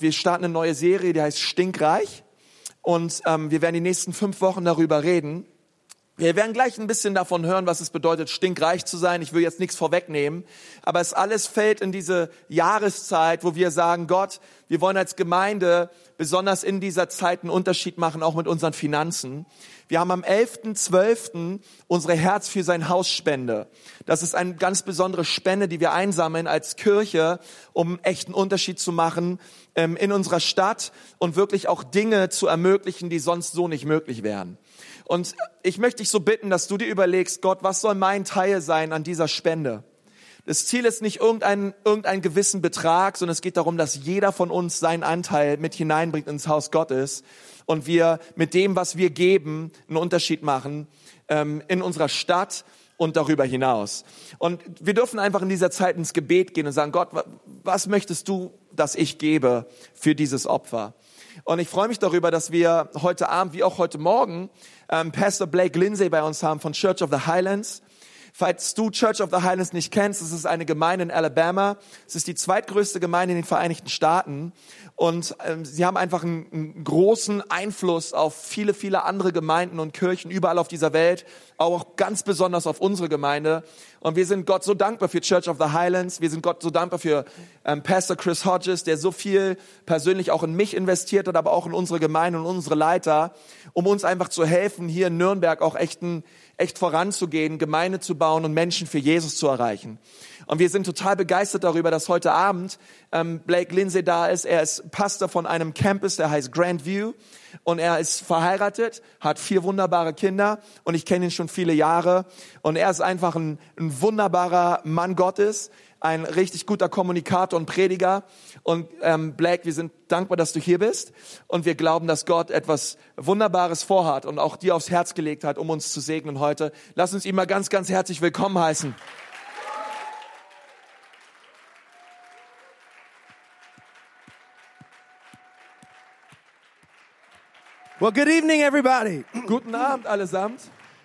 Wir starten eine neue Serie, die heißt Stinkreich. Und ähm, wir werden die nächsten fünf Wochen darüber reden. Wir werden gleich ein bisschen davon hören, was es bedeutet, stinkreich zu sein. Ich will jetzt nichts vorwegnehmen, aber es alles fällt in diese Jahreszeit, wo wir sagen, Gott, wir wollen als Gemeinde besonders in dieser Zeit einen Unterschied machen, auch mit unseren Finanzen. Wir haben am 11.12. unsere Herz für sein Haus Spende. Das ist eine ganz besondere Spende, die wir einsammeln als Kirche, um echten Unterschied zu machen ähm, in unserer Stadt und wirklich auch Dinge zu ermöglichen, die sonst so nicht möglich wären. Und ich möchte dich so bitten, dass du dir überlegst, Gott, was soll mein Teil sein an dieser Spende? Das Ziel ist nicht irgendein, irgendein gewissen Betrag, sondern es geht darum, dass jeder von uns seinen Anteil mit hineinbringt ins Haus Gottes und wir mit dem, was wir geben, einen Unterschied machen ähm, in unserer Stadt und darüber hinaus. Und wir dürfen einfach in dieser Zeit ins Gebet gehen und sagen, Gott, was möchtest du, dass ich gebe für dieses Opfer? Und ich freue mich darüber, dass wir heute Abend wie auch heute Morgen ähm, Pastor Blake Lindsay bei uns haben von Church of the Highlands. Falls du Church of the Highlands nicht kennst, es ist eine Gemeinde in Alabama. Es ist die zweitgrößte Gemeinde in den Vereinigten Staaten. Und ähm, sie haben einfach einen, einen, großen Einfluss auf viele, viele andere Gemeinden und Kirchen überall auf dieser Welt, auch ganz besonders auf unsere Gemeinde. Und wir sind Gott so dankbar für Church of the Highlands. Wir sind Gott so dankbar für ähm, Pastor Chris Hodges, der so viel persönlich auch in mich investiert hat, aber auch in unsere Gemeinde und unsere Leiter, um uns einfach zu helfen, hier in Nürnberg auch echten echt voranzugehen, Gemeinde zu bauen und Menschen für Jesus zu erreichen. Und wir sind total begeistert darüber, dass heute Abend ähm, Blake Lindsay da ist. Er ist Pastor von einem Campus, der heißt Grand View. Und er ist verheiratet, hat vier wunderbare Kinder und ich kenne ihn schon viele Jahre. Und er ist einfach ein, ein wunderbarer Mann Gottes, ein richtig guter Kommunikator und Prediger. Und ähm, Blake, wir sind dankbar, dass du hier bist. Und wir glauben, dass Gott etwas Wunderbares vorhat und auch dir aufs Herz gelegt hat, um uns zu segnen heute. Lass uns ihn mal ganz, ganz herzlich willkommen heißen. Well, good evening, everybody. Guten Abend allesamt.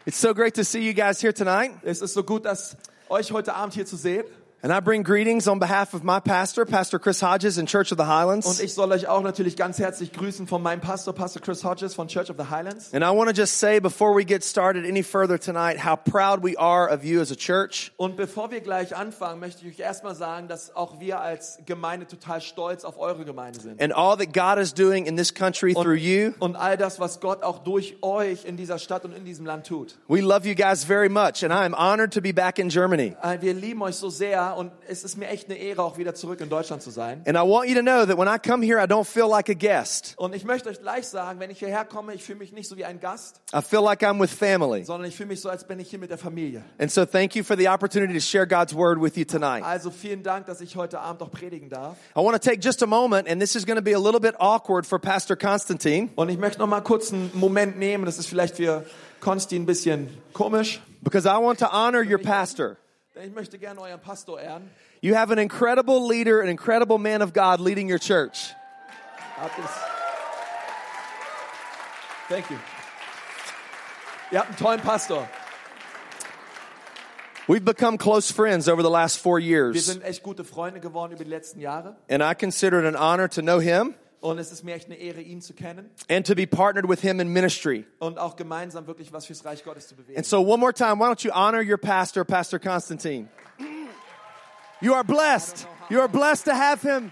It's so great to see you guys here tonight. Es ist so gut, dass euch heute Abend hier zu sehen. And I bring greetings on behalf of my pastor, Pastor Chris Hodges in Church of the Highlands. Und ich soll euch auch natürlich ganz herzlich grüßen von meinem Pastor, Pastor Chris Hodges von Church of the Highlands. And I want to just say before we get started any further tonight how proud we are of you as a church. Und bevor wir gleich anfangen, möchte ich euch erstmal sagen, dass auch wir als Gemeinde total stolz auf eure Gemeinde sind. And all that God is doing in this country und, through you. Und all das, was Gott auch durch euch in dieser Stadt und in diesem Land tut. We love you guys very much and I am honored to be back in Germany. Wir lieben euch so sehr und es ist mir echt eine Ehre, auch wieder zurück in Deutschland zu sein. And I want you to know that when I come here, I don't feel like a guest. Und ich möchte euch gleich sagen, wenn ich hierher komme, ich fühle mich nicht so wie ein Gast. I feel like I'm with family. Sondern ich fühle mich so, als bin ich hier mit der Familie. And so thank you for the opportunity to share God's word with you tonight. Also vielen Dank, dass ich heute Abend auch predigen darf. I want to take just a moment, and this is going to be a little bit awkward for Pastor Constantine. Und ich möchte noch mal kurz einen Moment nehmen. Das ist vielleicht für Konsti ein bisschen komisch. Because I want to honor your pastor. Ich möchte gerne euren Pastor ehren. You have an incredible leader, an incredible man of God leading your church. Thank you. Ihr habt einen tollen Pastor. We've become close friends over the last four years. Wir sind echt gute Freunde geworden über die letzten Jahre. And I consider it an honor to know him Und es ist mir echt eine Ehre, ihn zu kennen and to be partnered with him in ministry. und auch gemeinsam wirklich was fürs Reich Gottes zu bewegen. And so, one more time, why don't you honor your pastor, Pastor Constantine? You are blessed. You are blessed to have him.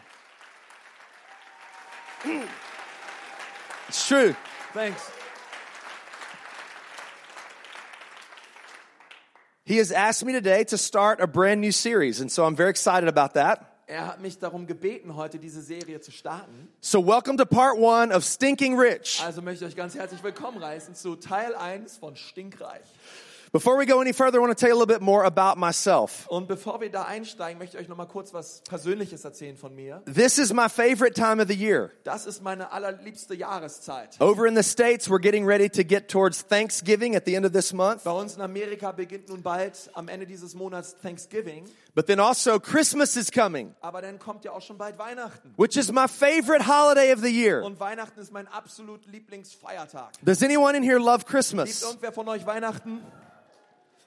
It's true. Thanks. He has asked me today to start a brand new series, and so I'm very excited about that. Er hat mich darum gebeten, heute diese Serie zu starten. So, welcome to part one of Stinking Rich. Also möchte ich euch ganz herzlich willkommen heißen zu Teil 1 von Stinkreich. Before we go any further, I want to tell you a little bit more about myself. Und bevor wir da einsteigen, möchte ich euch noch mal kurz was Persönliches erzählen von mir. This is my favorite time of the year. Das ist meine allerliebste Jahreszeit. Over in the States, we're getting ready to get towards Thanksgiving at the end of this month. Bei uns in Amerika beginnt nun bald am Ende dieses Monats Thanksgiving, But then also, Christmas is coming, aber dann kommt ja auch schon bald Weihnachten. which is my favorite holiday of the year. Und Weihnachten ist mein absolut Lieblingsfeiertag. Does anyone in here love Liebt Christmas? irgendwer von euch Weihnachten?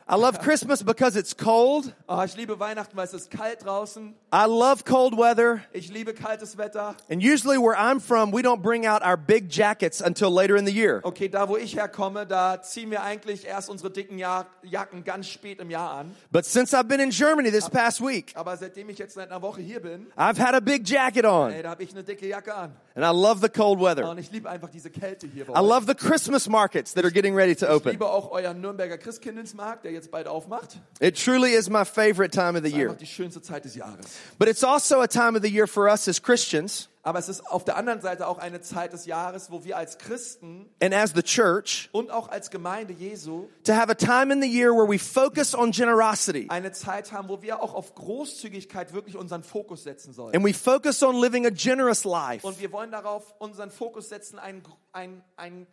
I love Christmas because it's cold. Oh, ich liebe Weihnachten, weil es ist kalt draußen. I love cold weather. Ich liebe kaltes Wetter. And usually where I'm from, we don't bring out our big jackets until later in the year. Okay, da wo ich herkomme, da ziehen wir eigentlich erst unsere dicken ja Jacken ganz spät im Jahr an. But since I've been in Germany this past week, Aber seitdem ich jetzt seit einer Woche hier bin, I've had a big jacket on. ey, da habe ich eine dicke Jacke an. And I love the cold weather. Und ich liebe einfach diese Kälte hier. bei I love the Christmas markets that are getting ready to Ich open. liebe auch euren Nürnberger Christkindlesmarkt, der jetzt bald aufmacht. It truly is my favorite time of the year. Die schönste Zeit des Jahres. But it's also a time of the year for us as Christians Aber es ist auf der anderen Seite auch eine Zeit des Jahres, wo wir als Christen and as the church und auch als Gemeinde Jesu to have a time in the year where we focus on generosity eine Zeit haben, wo wir auch auf Großzügigkeit wirklich unseren Fokus setzen sollen. and we focus on living a generous life. Und wir wollen darauf unseren Fokus setzen, ein, ein, ein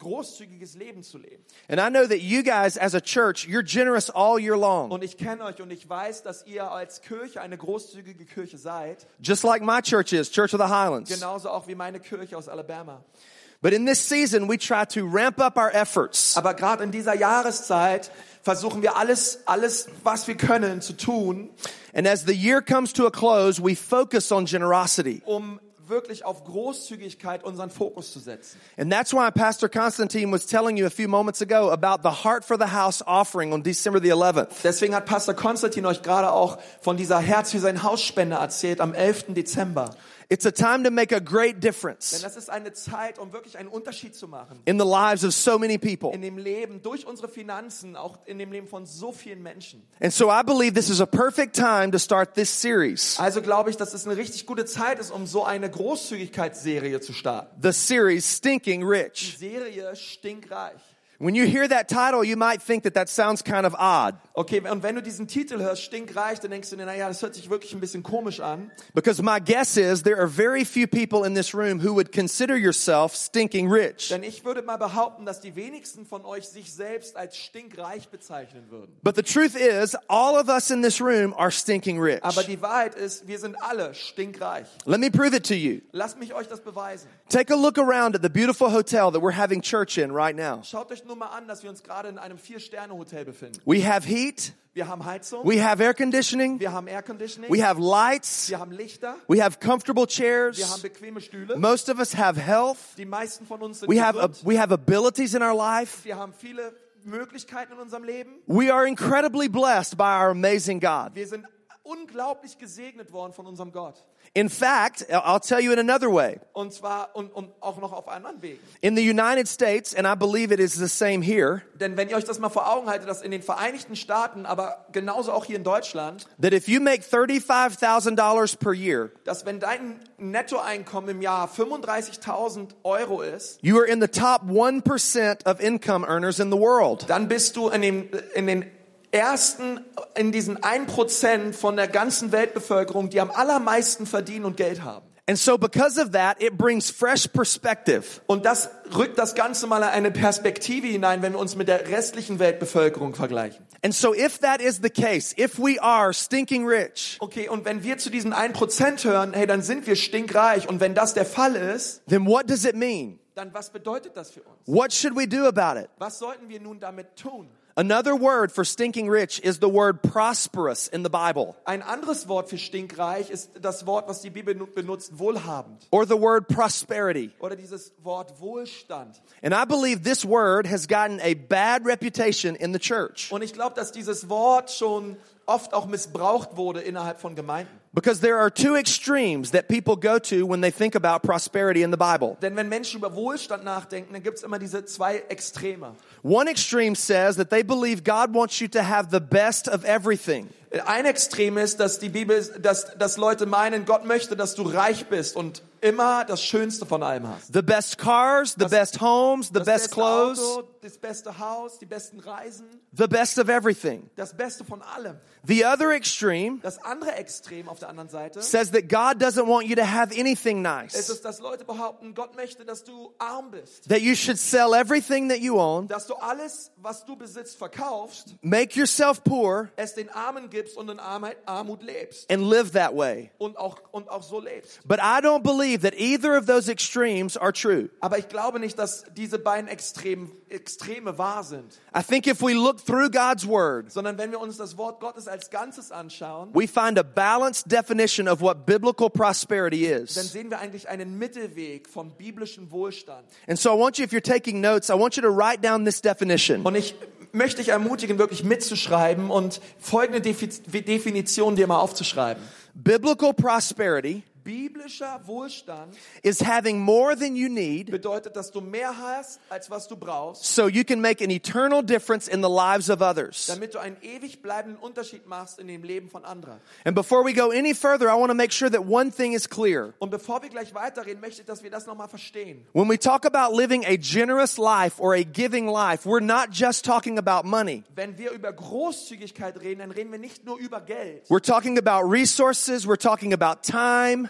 großzügiges Leben zu leben. And I know that you guys as a church, you're generous all year long. Und ich kenne euch und ich weiß, dass ihr als Kirche eine großzügige Kirche seid. Just like my church is, Church of the Highlands. Genauso auch wie meine Kirche aus Alabama. But in this season, we try to ramp up our efforts Aber gerade in dieser Jahreszeit versuchen wir alles, alles, was wir können, zu tun, And as the year comes to a close, we focus on generosity. um wirklich auf Großzügigkeit unseren Fokus zu setzen. And that's why Pastor Constantine was telling you a few moments ago about the Heart for the House offering on December the 11th. Deswegen hat Pastor Konstantin euch gerade auch von dieser Herz für sein Haus Spende erzählt am 11. Dezember. It's a time to make a great Denn difference das ist eine Zeit, um wirklich einen Unterschied zu machen. in the lives of so many people. In dem Leben, durch unsere Finanzen, auch in dem Leben von so vielen Menschen. And so I believe this is a perfect time to start this series. Also glaube ich, dass es eine richtig gute Zeit ist, um so eine Großzügigkeitsserie zu starten. The series Stinking Die Rich. Serie stinkreich. When you hear that title, you might think that that sounds kind of odd Okay, und wenn du diesen Titel hörst, stinkreich, dann denkst du dir, naja, das hört sich wirklich ein bisschen komisch an. because my guess is there are very few people in this room who would consider yourself stinking rich. Denn ich würde mal behaupten, dass die wenigsten von euch sich selbst als stinkreich bezeichnen würden. But the truth is, all of us in this room are stinking rich. Aber die Wahrheit ist, wir sind alle stinkreich. Let me prove it to you. Lasst mich euch das beweisen. Take a look around at the beautiful hotel that we're having church in right now. Schaut euch nur mal an, dass wir uns gerade in einem Vier-Sterne-Hotel befinden. We have heat, Wir haben Heizung, we have air conditioning, wir haben Airconditioning, we have lights, wir haben Lichter, we have comfortable wir haben chairs. bequeme Stühle. Most of us have health. Die meisten von uns sind We have, gesund. we have abilities in our life. Wir haben viele Möglichkeiten in unserem Leben. We are incredibly blessed by our amazing God. Wir sind unglaublich gesegnet worden von unserem Gott. In fact, I'll tell you in another way. Und zwar und, und auch noch auf anderen Wegen. In the United States, and I believe it is the same here, Denn wenn ihr euch das mal vor Augen haltet, dass in den Vereinigten Staaten, aber genauso auch hier in Deutschland, that if you make $35,000 per year, dass wenn dein Nettoeinkommen im Jahr 35.000 Euro ist, you are in the top 1% of income earners in the world. dann bist du in, dem, in den ersten, in diesen 1% von der ganzen Weltbevölkerung, die am allermeisten verdienen und Geld haben. And so because of that, it brings fresh perspective. Und das rückt das Ganze mal in eine Perspektive hinein, wenn wir uns mit der restlichen Weltbevölkerung vergleichen. And so if that is the case, if we are stinking rich, Okay, und wenn wir zu diesen 1% hören, hey, dann sind wir stinkreich. Und wenn das der Fall ist, then what does it mean? dann was bedeutet das für uns? What should we do about it? Was sollten wir nun damit tun? Another word for stinking rich is the word prosperous in the Bible, Ein anderes Wort für stinkreich ist das Wort, was die Bibel nu- benutzt, wohlhabend. or the word prosperity. Oder dieses Wort Wohlstand. And I believe this word has gotten a bad reputation in the church Und ich glaube, dass dieses Wort schon oft auch missbraucht wurde innerhalb von Gemeinden. Because there are two extremes that people go to when they think about prosperity in the Bible. Denn wenn Menschen über Wohlstand nachdenken, dann gibt es immer diese zwei Extreme. One extreme says that they believe God wants you to have the best of everything. Ein Extrem ist, dass die Bibel, dass, dass Leute meinen, Gott möchte, dass du reich bist und immer das Schönste von allem hast. The best cars, the best homes, the Das best beste clothes, Auto, das beste Haus, die besten Reisen, the best of everything. das Beste von allem. The other extreme Das andere Extrem auf der anderen Seite says that God doesn't want you to have anything nice. es, dass Leute behaupten, Gott möchte, dass du arm bist. That you should sell everything that you own, Dass du alles, was du besitzt, verkaufst, make yourself poor, es den Armen gibst und in Armut, Armut lebst and live that way. und auch, und auch so lebst. But I don't believe that either of those extremes are true. Aber ich glaube nicht, dass diese beiden Extrem, Extreme wahr sind, I think if we look through God's word, sondern wenn wir uns das Wort Gottes als Ganzes anschauen, we find a balanced definition of what biblical prosperity dann is. sehen wir eigentlich einen Mittelweg vom biblischen Wohlstand. And so I want you, if you're taking notes, I want you to write down this definition. Und ich möchte dich ermutigen, wirklich mitzuschreiben und folgende Defi- Definition dir mal aufzuschreiben. Biblical prosperity Biblischer Wohlstand is having more than you need bedeutet, dass du mehr hast, als was du brauchst, so you can make an eternal difference in the lives of others. damit du einen ewig bleibenden Unterschied machst in dem Leben von anderen. And before we go any further, I want to make sure that one thing is clear. Und bevor wir gleich weiterreden, möchte ich, dass wir das nochmal verstehen. When we talk about living a generous life or a giving life, we're not just talking about money. Wenn wir über Großzügigkeit reden, dann reden wir nicht nur über Geld, We're talking about resources, we're talking about time,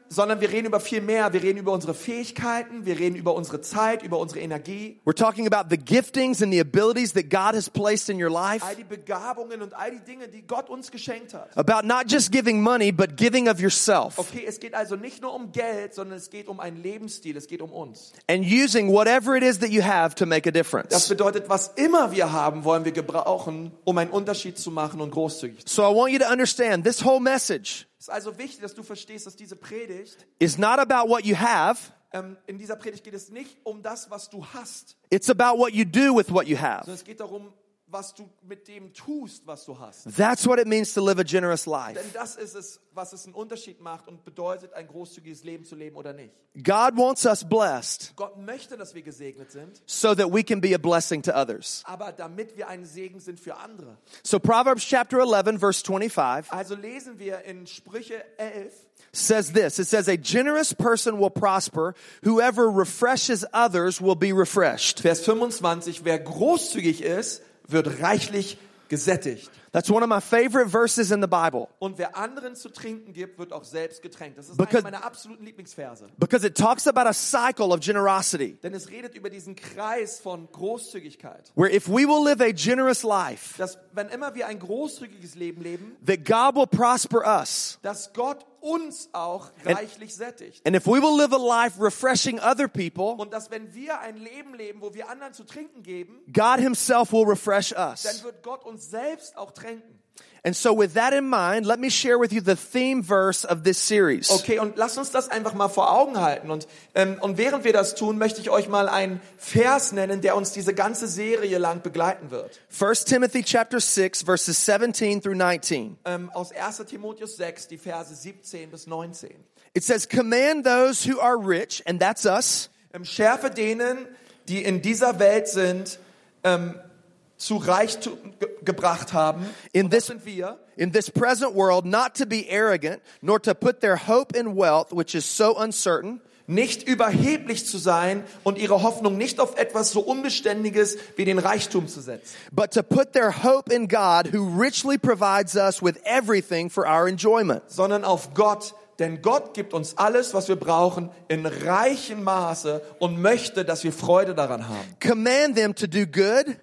sondern wir reden über viel mehr. Wir reden über unsere Fähigkeiten, wir reden über unsere Zeit, über unsere Energie, we're talking about the giftings and the abilities that God has placed in your life. all die Begabungen und all die Dinge, die Gott uns geschenkt hat. About not just giving money, but giving of yourself Okay, es geht also nicht nur um Geld, sondern es geht um einen Lebensstil, es geht um uns. and using whatever it is that you have to make a Das difference. bedeutet, was immer wir haben, wollen wir gebrauchen, um einen Unterschied zu machen und großzügig zu So I want you to understand this whole message sein. Es ist also wichtig, dass du verstehst, dass diese Predigt, is not about what you have, ähm, in dieser Predigt geht es nicht um das, was du hast, it's about what you do with what you have. sondern es geht darum, was du mit dem tust, was du hast. That's what it means to live a generous Denn life. das ist es, was es einen Unterschied macht und bedeutet, ein großzügiges Leben zu leben oder nicht. God wants us blessed Gott möchte, dass wir gesegnet sind, so that we can be a blessing to others. aber damit wir ein Segen sind für andere. So Proverbs chapter 11 verse 25 Also lesen wir in Sprüche 11, says this. It says a generous person will prosper, whoever refreshes others will be refreshed. Vers 25, wer großzügig ist, wird reichlich gesättigt. That's one of my favorite verses in the Bible Und wer anderen zu trinken gibt, wird auch selbst getränkt. Das ist Because- einer meiner absoluten Lieblingsverse. because it talks about a cycle of generosity Denn es redet über diesen Kreis von Großzügigkeit. where if we will live a generous life, Dass, wenn immer wir ein großzügiges Leben leben, that God will prosper us. dass Gott uns auch reichlich sättigt. And if we will live a life refreshing other people, Und dass wenn wir ein Leben leben, wo wir anderen zu trinken geben, God himself will refresh dann us. wird Gott uns selbst auch tränken. And so with that in mind, let me share with you the theme verse of this series. Okay, und lasst uns das einfach mal vor Augen halten. Und, ähm, und während wir das tun, möchte ich euch mal einen Vers nennen, der uns diese ganze Serie lang begleiten wird. 1 Timothy chapter 6 verses 17 through 19. Ähm, aus 1 Timotheus 6, die Verse 17 bis 19. It says, command those who are rich, and that's us, Ähm, schärfe denen, die in dieser Welt sind, ähm, zu Reichtum ge gebracht haben. In this- sind wir. in this present world, not to be arrogant, nor to put their hope in wealth, which is so uncertain, Nicht überheblich zu sein und ihre Hoffnung nicht auf etwas so Unbeständiges wie den Reichtum zu setzen. but to put their hope in God, who richly provides us with everything for our enjoyment. sondern auf Gott. Denn Gott gibt uns alles, was wir brauchen, in reichem Maße und möchte, dass wir Freude daran haben. Command them to do good,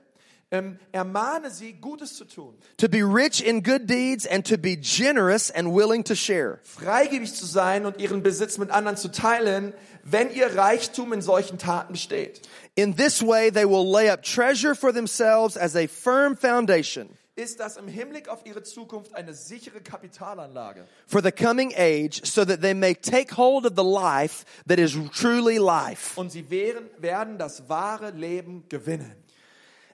Ähm, ermahne sie, Gutes zu tun, to be rich in good deeds, and to be generous and willing to share. freigebig zu sein und ihren Besitz mit anderen zu teilen, wenn ihr Reichtum in solchen Taten besteht. In this way, they will lay up treasure for themselves as a firm foundation Ist das im Hinblick auf ihre Zukunft eine sichere Kapitalanlage? for the coming age, so that they may take hold of the life that is truly life. Und sie werden, werden das wahre Leben gewinnen.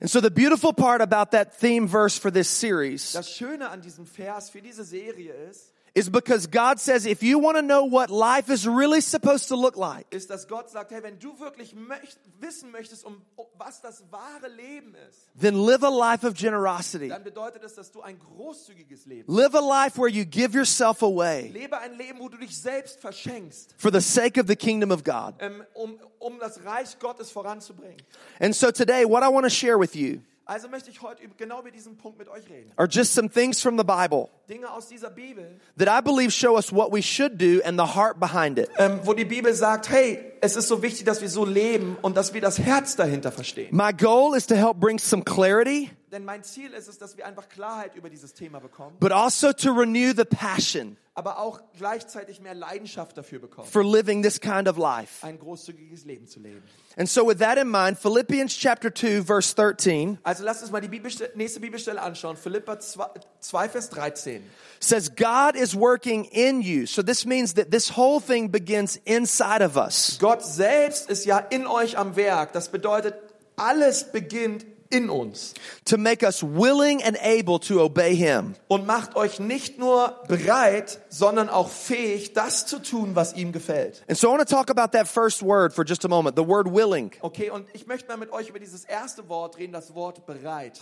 And so the beautiful part about that theme verse for this series Das Schöne an diesem Vers für diese Serie ist, is because God says if you want to know what life is really supposed to look like, ist, dass Gott sagt, hey, wenn du wirklich möcht, wissen möchtest, um, um was das wahre Leben ist, then live a life of generosity. dann bedeutet es, dass du ein großzügiges Leben Live a life where you give yourself away Lebe ein Leben, wo du dich selbst verschenkst, for the sake of the kingdom of God. ähm, um, um das Reich Gottes voranzubringen. And so today, what I want to share with you Also möchte ich heute genau über diesen Punkt mit euch reden. are just some things from the Bible Dinge aus dieser Bibel, that I believe show us what we should do and the heart behind it. ähm, wo die Bibel sagt, hey, es ist so wichtig, dass wir so leben und dass wir das Herz dahinter verstehen. My goal is to help bring some clarity denn mein Ziel ist es, dass wir einfach Klarheit über dieses Thema bekommen, but also to renew the passion aber auch gleichzeitig mehr Leidenschaft dafür bekommen, for living this kind of life. ein großzügiges Leben zu leben. And so with that in mind, Philippians chapter 2 verse 13 Also lasst uns mal die Bibelstelle, nächste Bibelstelle anschauen. Philippa 2, 2, Vers 13. says God is working in you. So this means that this whole thing begins inside of us. Gott selbst ist ja in euch am Werk. Das bedeutet, alles beginnt in uns to make us willing and able to obey him. und macht euch nicht nur bereit, sondern auch fähig, das zu tun, was ihm gefällt. And so I want to talk about that first word for just a moment, the word willing. Okay, und ich möchte mal mit euch über dieses erste Wort reden, das Wort bereit.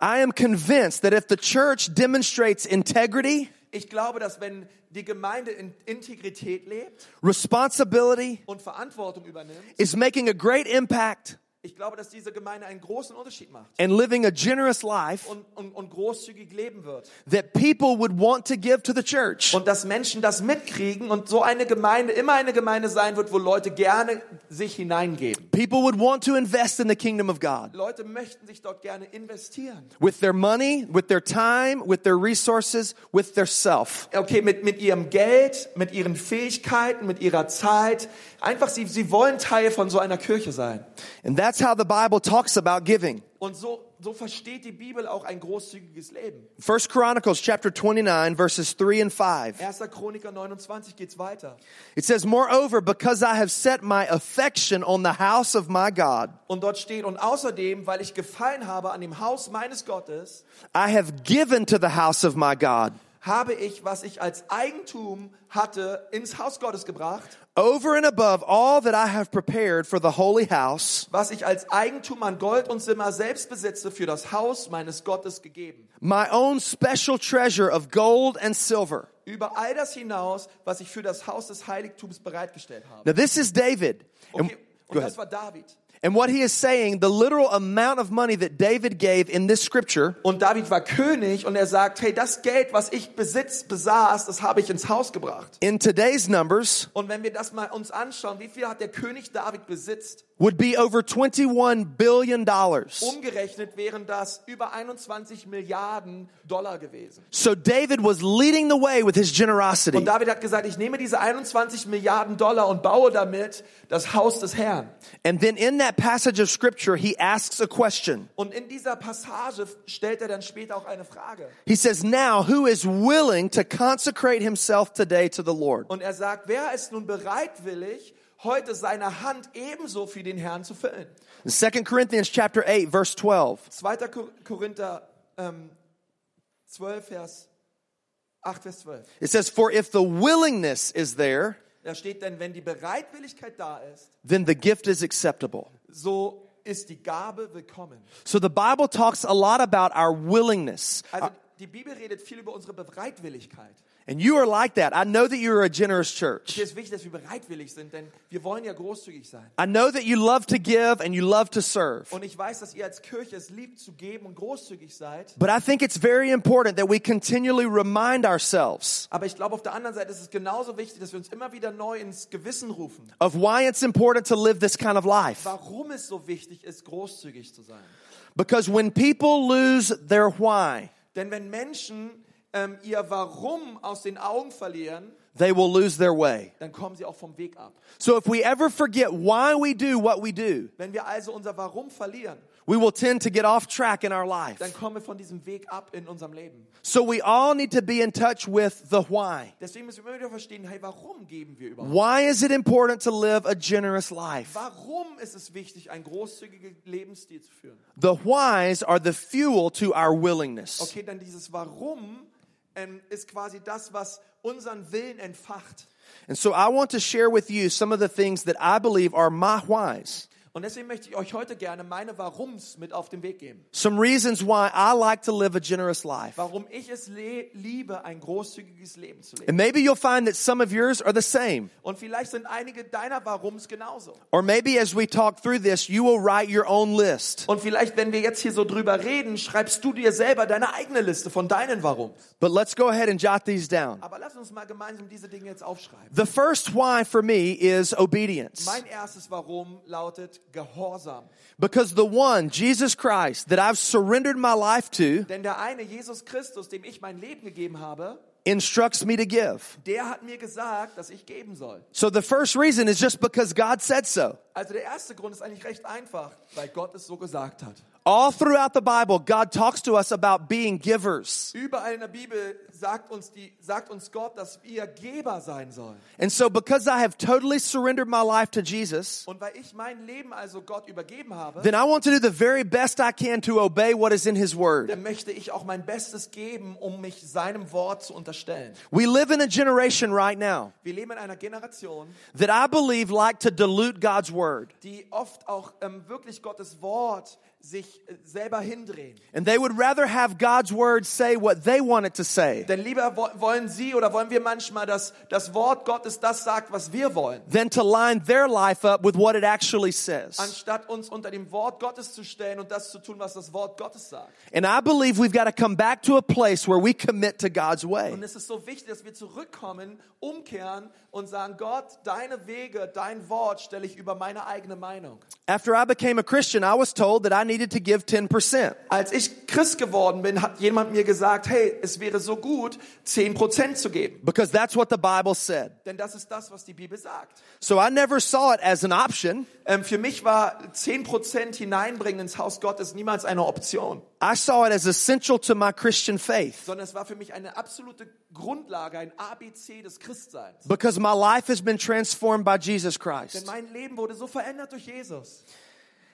I am convinced that if the church demonstrates integrity, Ich glaube, dass wenn die Gemeinde in Integrität lebt responsibility, und Verantwortung übernimmt, is making a great impact, ich glaube, dass diese Gemeinde einen großen Unterschied macht and living a generous life, und, und, und großzügig leben wird. that people would want to give to the church. Und dass Menschen das mitkriegen und so eine Gemeinde immer eine Gemeinde sein wird, wo Leute gerne sich hineingeben. People would want to invest in the kingdom of God Leute möchten sich dort gerne investieren. with their money, with their time, with their resources, with their self. Okay, mit, mit ihrem Geld, mit ihren Fähigkeiten, mit ihrer Zeit. Einfach, sie, sie wollen Teil von so einer Kirche sein. And that's how the Bible talks about giving. Und so, so versteht die Bibel auch ein großzügiges Leben. First Chronicles chapter 29 verses 3 and 5. 1. Chroniker 29 geht's weiter. It says, Moreover, because I have set my affection on the house of my God, Und dort steht, und außerdem, weil ich gefallen habe an dem Haus meines Gottes, I have given to the house of my God habe ich, was ich als Eigentum hatte, ins Haus Gottes gebracht, over and above all that I have prepared for the holy house, was ich als Eigentum an Gold und Silber selbst besitze, für das Haus meines Gottes gegeben. my own special treasure of gold and silver. Über all das hinaus, was ich für das Haus des Heiligtums bereitgestellt habe. Now this is David. Okay, und das war David. And what he is saying, the literal amount of money that David gave in this scripture Und David war König und er sagt, hey, das Geld, was ich besitz, besaß, das habe ich ins Haus gebracht. in today's numbers Und wenn wir das mal uns anschauen, wie viel hat der König David besitzt? Would be over 21 billion dollars. Umgerechnet wären das über 21 Milliarden Dollar gewesen. So David was leading the way with his generosity. Und David hat gesagt, ich nehme diese 21 Milliarden Dollar und baue damit das Haus des Herrn. And then in that passage of scripture, he asks a question. Und in dieser Passage stellt er dann später auch eine Frage. He says, Now, who is willing to consecrate himself today to the Lord? Und er sagt, wer ist nun bereitwillig, heute seine Hand ebenso für den Herrn zu füllen? In 2 Corinthians chapter 8, verse 12. 2. Kor- Korinther ähm, 12, Vers 8, Vers 12. It says, For if the willingness is there, Da steht denn, wenn die Bereitwilligkeit da ist, then the gift is acceptable. so ist die Gabe willkommen. So the Bible talks a lot about our willingness. Also die Bibel redet viel über unsere Bereitwilligkeit. And you are like that. I know that you're a generous church. Hier ist wichtig, dass wir bereitwillig sind, denn wir wollen ja großzügig sein. I know that you love to give and you love to serve. Und ich weiß, dass ihr als Kirche es liebt zu geben und großzügig seid. But I think it's very important that we continually remind ourselves Aber ich glaube, auf der anderen Seite ist es genauso wichtig, dass wir uns immer wieder neu ins Gewissen rufen, of why it's important to live this kind of life. warum es so wichtig ist, großzügig zu sein. Because when people lose their why, Denn wenn Menschen ähm, ihr Warum aus den Augen verlieren, they will lose their way. dann kommen sie auch vom Weg ab. So if we ever forget why we do what we do, Wenn wir also unser Warum verlieren, we will tend to get off track in our life. dann kommen wir von diesem Weg ab in unserem Leben. So we all need to be in touch with the why. Deswegen müssen wir immer wieder verstehen, hey, warum geben wir überhaupt? Why is it important to live a generous life? Warum ist es wichtig, einen großzügigen Lebensstil zu führen? The whys are the fuel to our willingness. Okay, dann dieses Warum ähm, ist quasi das, was unseren Willen entfacht. And so I want to share with you some of the things that I believe are my whys. Und deswegen möchte ich euch heute gerne meine Warums mit auf den Weg geben. Some reasons why I like to live a generous life. Warum ich es liebe, ein großzügiges Leben zu leben. And maybe you'll find that some of yours are the same. Und vielleicht sind einige deiner Warums genauso. Or maybe as we talk through this, you will write your own list. Und vielleicht, wenn wir jetzt hier so drüber reden, schreibst du dir selber deine eigene Liste von deinen Warums. But let's go ahead and jot these down. Aber lass uns mal gemeinsam diese Dinge jetzt aufschreiben. The first why for me is obedience. Mein erstes Warum lautet Gehorsam. Because the one, Jesus Christ, that I've surrendered my life to, Denn der eine Jesus Christus, dem ich mein Leben gegeben habe, instructs me to give. der hat mir gesagt, dass ich geben soll. So the first reason is just because God said so. Also der erste Grund ist eigentlich recht einfach, weil Gott es so gesagt hat. All throughout the Bible, God talks to us about being givers. Überall in der Bibel sagt uns, die, sagt uns Gott, dass wir Geber sein sollen. And so because I have totally surrendered my life to Jesus, Und weil ich mein Leben also Gott übergeben habe, then I want to do the very best I can to obey what is in His Word. dann möchte ich auch mein Bestes geben, um mich seinem Wort zu unterstellen. We live in a generation right now Wir leben in einer Generation, that I believe like to dilute God's Word. die oft auch ähm, wirklich Gottes Wort sich äh, selber hindrehen. And they would rather have God's Word say what they want it to say Denn lieber wo- wollen sie oder wollen wir manchmal, dass das Wort Gottes das sagt, was wir wollen, than to line their life up with what it actually says. anstatt uns unter dem Wort Gottes zu stellen und das zu tun, was das Wort Gottes sagt. And I believe we've got to come back to a place where we commit to God's way. Und es ist so wichtig, dass wir zurückkommen, umkehren und sagen, Gott, deine Wege, dein Wort stelle ich über meine eigene Meinung. After I became a Christian, I was told that I needed to give 10%. Als ich Christ geworden bin, hat jemand mir gesagt, hey, es wäre so gut, 10% zu geben. Because that's what the Bible said. Denn das ist das, was die Bibel sagt. So I never saw it as an option. Ähm, für mich war 10% hineinbringen ins Haus Gottes niemals eine Option, I saw it as essential to my Christian faith. sondern es war für mich eine absolute Grundlage, ein ABC des Christseins. Because my life has been transformed by Jesus Denn Christ. mein Leben wurde so verändert durch Jesus.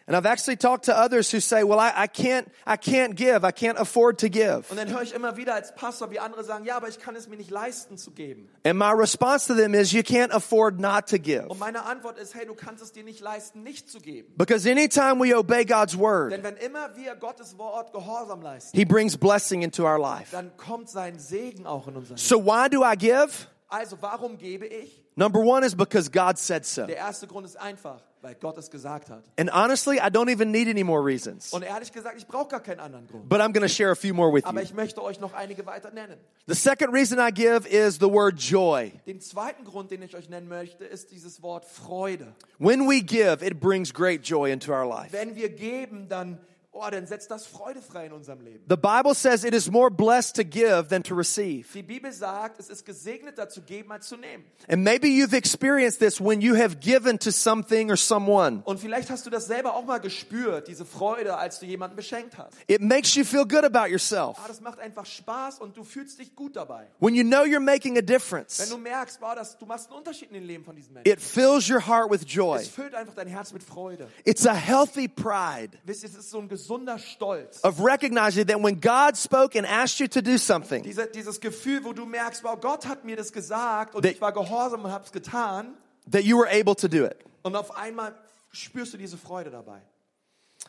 And I've actually talked to others who say, well, I, I can't, I can't give. I can't afford to give. Und dann höre ich immer wieder als Pastor, wie andere sagen, ja, aber ich kann es mir nicht leisten zu geben. And my response to them is, you can't afford not to give. Und meine Antwort ist, hey, du kannst es dir nicht leisten, nicht zu geben. Because anytime we obey God's word, Denn wenn immer wir Gottes Wort Gehorsam leisten, He brings blessing into our life. dann kommt sein Segen auch in unser Leben. So why do I give? Also warum gebe ich? Number one is because God said so. Der erste Grund ist einfach, weil Gott es gesagt hat. And honestly, I don't even need any more reasons. Und ehrlich gesagt, ich brauche gar keinen anderen Grund. But I'm going to share a few more with Aber you. ich möchte euch noch einige weiter nennen. The second reason I give is the word joy. Den zweiten Grund, den ich euch nennen möchte, ist dieses Wort Freude. When we give, it brings great joy into our life. Wenn wir geben, dann, oh, dann setzt das Freude frei in unserem Leben. The Bible says it is more blessed to give than to receive. Die Bibel sagt, es ist gesegneter zu geben als zu nehmen. And maybe you've experienced this when you have given to something or someone. Und vielleicht hast du das selber auch mal gespürt, diese Freude, als du jemanden beschenkt hast. It makes you feel good about yourself. Ah, das macht einfach Spaß und du fühlst dich gut dabei. When you know you're making a Wenn difference, du merkst, wow, das, du machst einen Unterschied in den Leben von diesen Menschen. it fills your heart with joy. Es füllt einfach dein Herz mit Freude. It's a healthy pride Wisst ihr, es ist so ein gesunder Stolz. of recognizing that when God spoke and asked you to do something, Diese, dieses Gefühl, wo du merkst, wow, Gott hat mir das gesagt und Der- ich war gehorsam und hab's getan. that you were able to do it. Und auf einmal spürst du diese Freude dabei.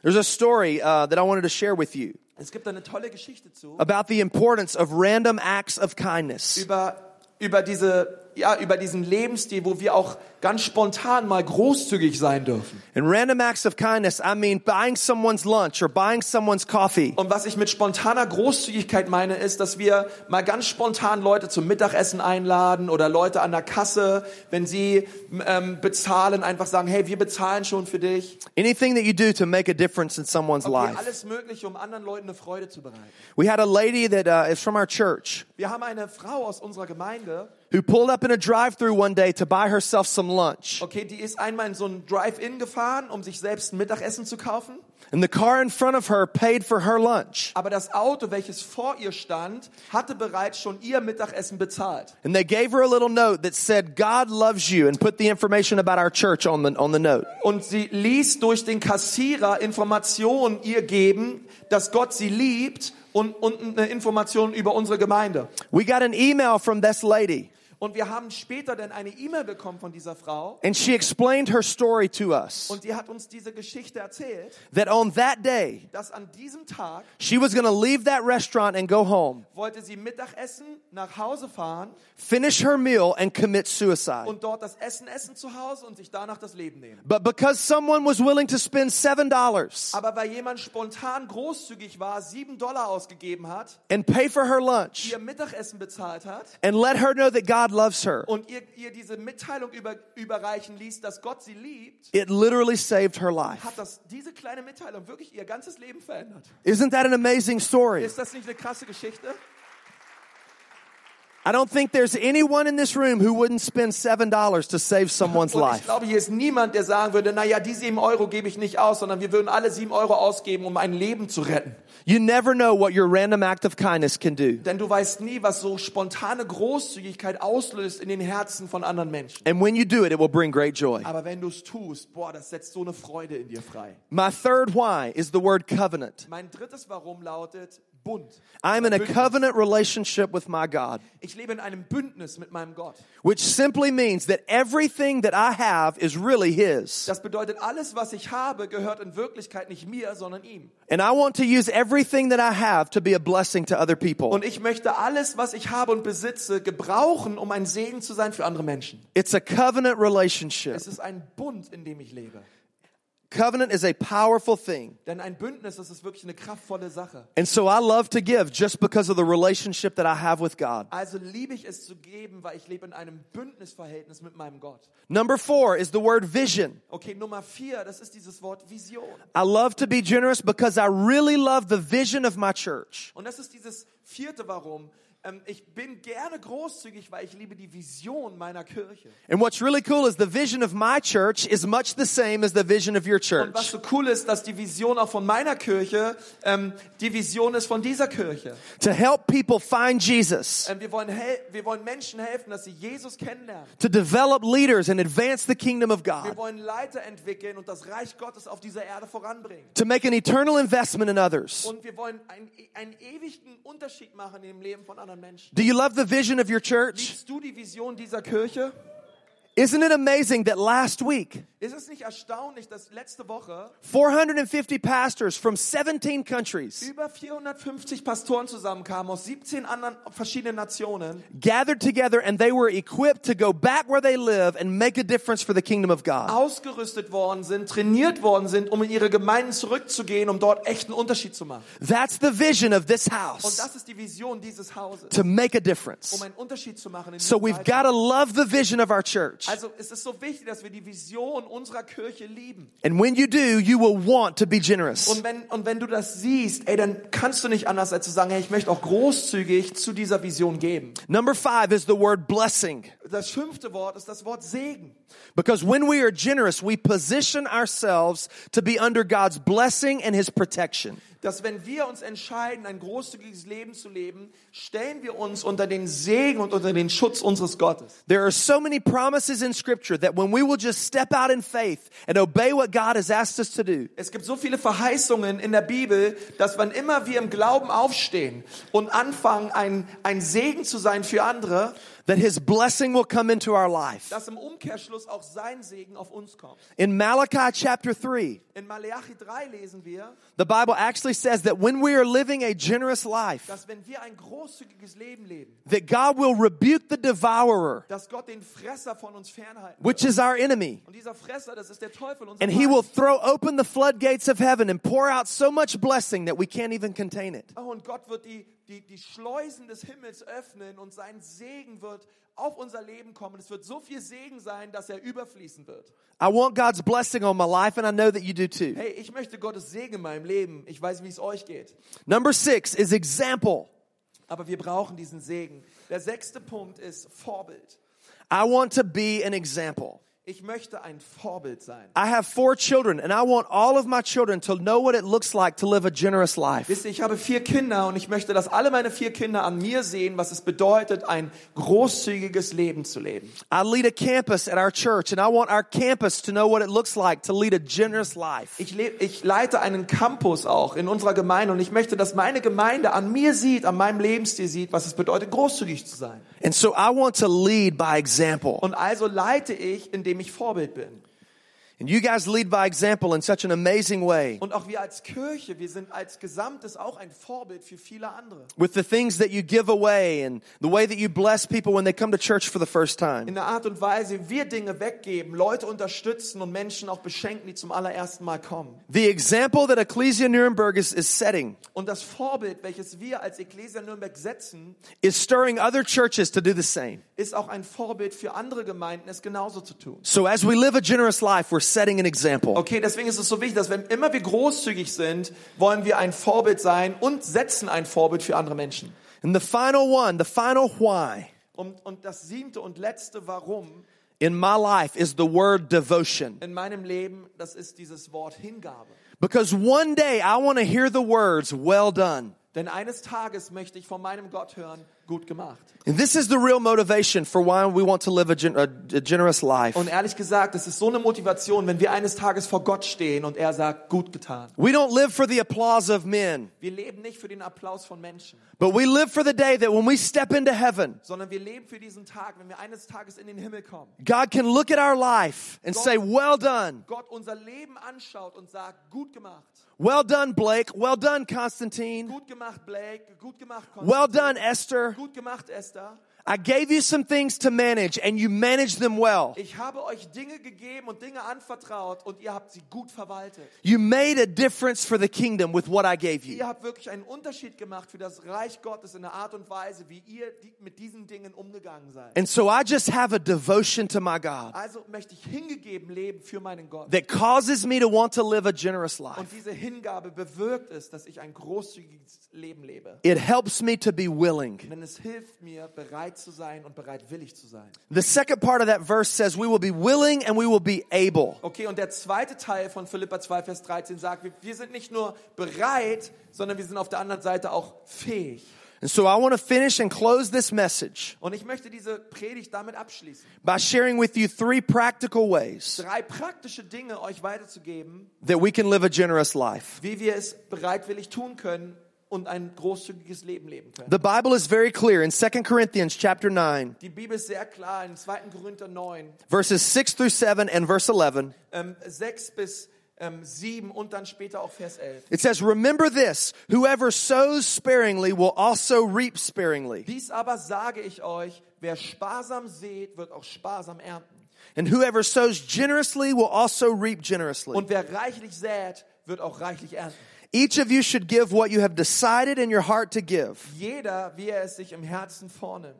There's a story uh, that I wanted to share with you Es gibt eine tolle Geschichte zu about the importance of random acts of kindness. über, über, diese, ja, über diesen Lebensstil, wo wir auch ganz spontan mal großzügig sein dürfen. And random acts of kindness, I mean buying someone's lunch or buying someone's coffee. Und was ich mit spontaner Großzügigkeit meine, ist, dass wir mal ganz spontan Leute zum Mittagessen einladen oder Leute an der Kasse, wenn sie ähm, bezahlen, einfach sagen, hey, wir bezahlen schon für dich. Anything that you do to make a difference in someone's Okay, life. alles Mögliche, um anderen Leuten eine Freude zu bereiten. We had a lady that uh, is from our church Wir haben eine Frau aus unserer Gemeinde, who pulled up in a drive-through one day to buy herself some lunch. okay, die ist einmal in so ein Drive-In gefahren, um sich selbst ein Mittagessen zu kaufen. And the car in front of her paid for her lunch. Aber das Auto, welches vor ihr stand, hatte bereits schon ihr Mittagessen bezahlt. And they gave her a little note that said, God loves you, and put the information about our church on the, on the note. Und sie ließ durch den Kassierer Informationen ihr geben, dass Gott sie liebt und, und eine Information über unsere Gemeinde. We got an email from this lady, Und wir haben später dann eine E-Mail bekommen von dieser Frau and she explained her story to us und sie hat uns diese Geschichte erzählt, that on that day, dass an diesem Tag she was going to leave that restaurant and go home, wollte sie Mittagessen nach Hause fahren finish her meal, and commit suicide. und dort das Essen essen zu Hause und sich danach das Leben nehmen. But because someone was willing to spend $7 Aber weil jemand spontan großzügig war, sieben Dollar ausgegeben hat, and pay for her lunch ihr Mittagessen bezahlt hat and let her know that God God loves her, und ihr, ihr diese Mitteilung über, überreichen ließ, dass Gott sie liebt, it literally saved her life. hat das, diese kleine Mitteilung wirklich ihr ganzes Leben verändert. Isn't that an amazing story? Ist das nicht eine krasse Geschichte? I don't think there's anyone in this room who wouldn't spend $7 to save someone's Und ich life. glaube, hier ist niemand, der sagen würde, na ja, die sieben Euro gebe ich nicht aus, sondern wir würden alle sieben Euro ausgeben, um ein Leben zu retten. You never know what your random act of kindness can do. Denn du weißt nie, was so spontane Großzügigkeit auslöst in den Herzen von anderen Menschen. And when you do it, it will bring great joy. Aber wenn du es tust, boah, das setzt so eine Freude in dir frei. My third why is the word covenant. Mein drittes Warum lautet Bund. I'm in a covenant relationship with my God, Ich lebe in einem Bündnis mit meinem Gott. which simply means that everything that I have is really His. Das bedeutet, alles, was ich habe, gehört in Wirklichkeit nicht mir, sondern ihm. And I want to use everything that I have to be a blessing to other people. Und ich möchte alles, was ich habe und besitze, gebrauchen, um ein Segen zu sein für andere Menschen. It's a covenant relationship. Es ist ein Bund, in dem ich lebe. Covenant is a powerful thing. Denn ein Bündnis, das ist wirklich eine kraftvolle Sache. And so I love to give just because of the relationship that I have with God. Also liebe ich es zu geben, weil ich lebe in einem Bündnisverhältnis mit meinem Gott. Number four is the word vision. Okay, Nummer vier, das ist dieses Wort Vision. I love to be generous because I really love the vision of my church. Und das ist dieses vierte Warum. Ähm, ich bin gerne großzügig, weil ich liebe die Vision meiner Kirche. And what's really cool is the vision of my church is much the same as the vision of your Und was church. so cool ist, dass die Vision auch von meiner Kirche ähm, die Vision ist von dieser Kirche. To help people find Jesus, Ähm, wir, wollen wir wollen Menschen helfen, dass sie Jesus kennenlernen. to develop leaders and advance the kingdom of Wir God, wollen Leiter entwickeln und das Reich Gottes auf dieser Erde voranbringen. to make an eternal investment in others. Und wir wollen einen, einen ewigen Unterschied machen im Leben von anderen. Do you love the vision of your church? Isn't it amazing that last week, Ist es nicht erstaunlich, dass letzte Woche 450 pastors from 17 countries über 450 Pastoren zusammenkamen aus 17 anderen verschiedenen Nationen gathered together and they were equipped to go back where they live and make a difference for the kingdom of God? ausgerüstet worden sind, trainiert worden sind, um in ihre Gemeinden zurückzugehen, um dort echten Unterschied zu machen. That's the vision of this Und house das ist die Vision dieses Hauses, to make a um difference. einen Unterschied zu machen. In So we've got to love the vision of our church. Also es ist so wichtig, dass wir die Vision unserer Kirche lieben. And when you do, you will want to be generous. Und wenn, und wenn du das siehst, ey, dann kannst du nicht anders als zu sagen, hey, ich möchte auch großzügig zu dieser Vision geben. Number five is the word blessing. Das fünfte Wort ist das Wort Segen. Because when we are generous, we position ourselves to be under God's blessing and His protection. Dass wenn wir uns entscheiden, ein großzügiges Leben zu leben, stellen wir uns unter den Segen und unter den Schutz unseres Gottes. There are so many promises in Scripture that when we will just step out in faith and obey what God has asked us to do, Es gibt so viele Verheißungen in der Bibel, dass wann immer wir im Glauben aufstehen und anfangen, ein, ein Segen zu sein für andere, that His blessing will come into our life. dass im Umkehrschluss auch sein Segen auf uns kommt. In Malachi chapter 3, In Malachi 3 lesen wir, the Bible actually says that when we are living a generous life, dass wenn wir ein großzügiges Leben leben, that God will rebuke the devourer, dass Gott den Fresser von uns fernhalten which wird. is our enemy. Und dieser Fresser, das ist der Teufel, unser And he will throw open the floodgates of heaven and pour out so much blessing that we can't even contain it. Oh, und Gott wird die, die, die Schleusen des Himmels öffnen und sein Segen wird auf unser Leben kommen. Es wird so viel Segen sein, dass er überfließen wird. I want God's blessing on my life, and I know that you do too. Hey, ich möchte Gottes Segen in meinem Leben. Ich weiß, wie es euch geht. Number six is example. Aber wir brauchen diesen Segen. Der sechste Punkt ist Vorbild. I want to be an example. Ich möchte ein Vorbild sein. I have four children, and I want all of my children to know what it looks like to live a generous life. Wisst ihr, ich habe vier Kinder und ich möchte, dass alle meine vier Kinder an mir sehen, was es bedeutet, ein großzügiges Leben zu leben. I lead a campus at our church, and I want our campus to know what it looks like to lead a generous life. Ich, le ich leite einen Campus auch in unserer Gemeinde und ich möchte, dass meine Gemeinde an mir sieht, an meinem Lebensstil sieht, was es bedeutet, großzügig zu sein. And so I want to lead by example. Und also leite ich, indem ich Vorbild bin. And you guys lead by example in such an amazing way Und auch wir als Kirche, wir sind als Gesamtes auch ein Vorbild für viele andere. with the things that you give away and the way that you bless people when they come to church for the first time. In der Art und Weise, wie wir Dinge weggeben, Leute unterstützen und Menschen auch beschenken, die zum allerersten Mal kommen. The example that Ecclesia Nuremberg is, is setting Und das Vorbild, welches wir als Ecclesia Nürnberg setzen, is stirring other churches to do the same. ist auch ein Vorbild für andere Gemeinden, es genauso zu tun. So as we live a generous life, we're setting an example. Okay, deswegen ist es so wichtig, dass wenn immer wir großzügig sind, wollen wir ein Vorbild sein und setzen ein Vorbild für andere Menschen. And the final one, the final why Und, und das siebte und letzte Warum in my life is the word devotion. in meinem Leben, das ist dieses Wort Hingabe. Because one day I want to hear the words, well done. Denn eines Tages möchte ich von meinem Gott hören, gut gemacht. And this is the real motivation for why we want to live a, gen- a, a generous life. Und ehrlich gesagt, es ist so eine Motivation, wenn wir eines Tages vor Gott stehen und er sagt, gut getan. We don't live for the applause of men, Wir leben nicht für den Applaus von Menschen, but we live for the day that when we step into heaven, sondern wir leben für diesen Tag, wenn wir eines Tages in den Himmel kommen. God can look at our life and say, well done. Gott unser Leben anschaut und sagt, gut gemacht. Well done, Blake. Well done, Constantine. Gut gemacht, Blake. Gut gemacht, Well done, Esther. Gut gemacht, Esther. I gave you some things to manage and you managed them well. Ich habe euch Dinge gegeben und Dinge anvertraut und ihr habt sie gut verwaltet. You made a difference for the kingdom with what I gave you. Ihr habt wirklich einen Unterschied gemacht für das Reich Gottes in der Art und Weise, wie ihr mit diesen Dingen umgegangen seid. And so I just have a devotion to my God Also möchte ich hingegeben leben für meinen Gott. that causes me to want to live a generous life. Und diese Hingabe bewirkt es, dass ich ein großzügiges Leben lebe. It helps me to be willing. Denn es hilft mir, bereit zu sein und bereitwillig zu sein. The second part of that verse says we will be willing and we will be able. Okay, und der zweite Teil von Philippa 2, Vers 13 sagt, wir, wir sind nicht nur bereit, sondern wir sind auf der anderen Seite auch fähig. And so I want to finish and close this message Und ich möchte diese Predigt damit abschließen. by sharing with you three practical ways Drei praktische Dinge euch weiterzugeben, that we can live a generous life. wie wir es bereitwillig tun können und ein großzügiges Leben leben können. The Bible is very clear in 2 Corinthians chapter 9 Die Bibel ist sehr klar in 2. Korinther 9, verses 6 through 7 and verse 11. ähm, 6 bis ähm, 7 und dann später auch Vers 11. It says, Remember this whoever sows sparingly will also reap sparingly, Dies aber sage ich euch, wer sparsam sät, wird auch sparsam ernten. and whoever sows generously will also reap generously. Und wer reichlich sät, wird auch reichlich ernten. Each of you should give what you have decided in your heart to give, Jeder, wie er es sich im Herzen vornimmt.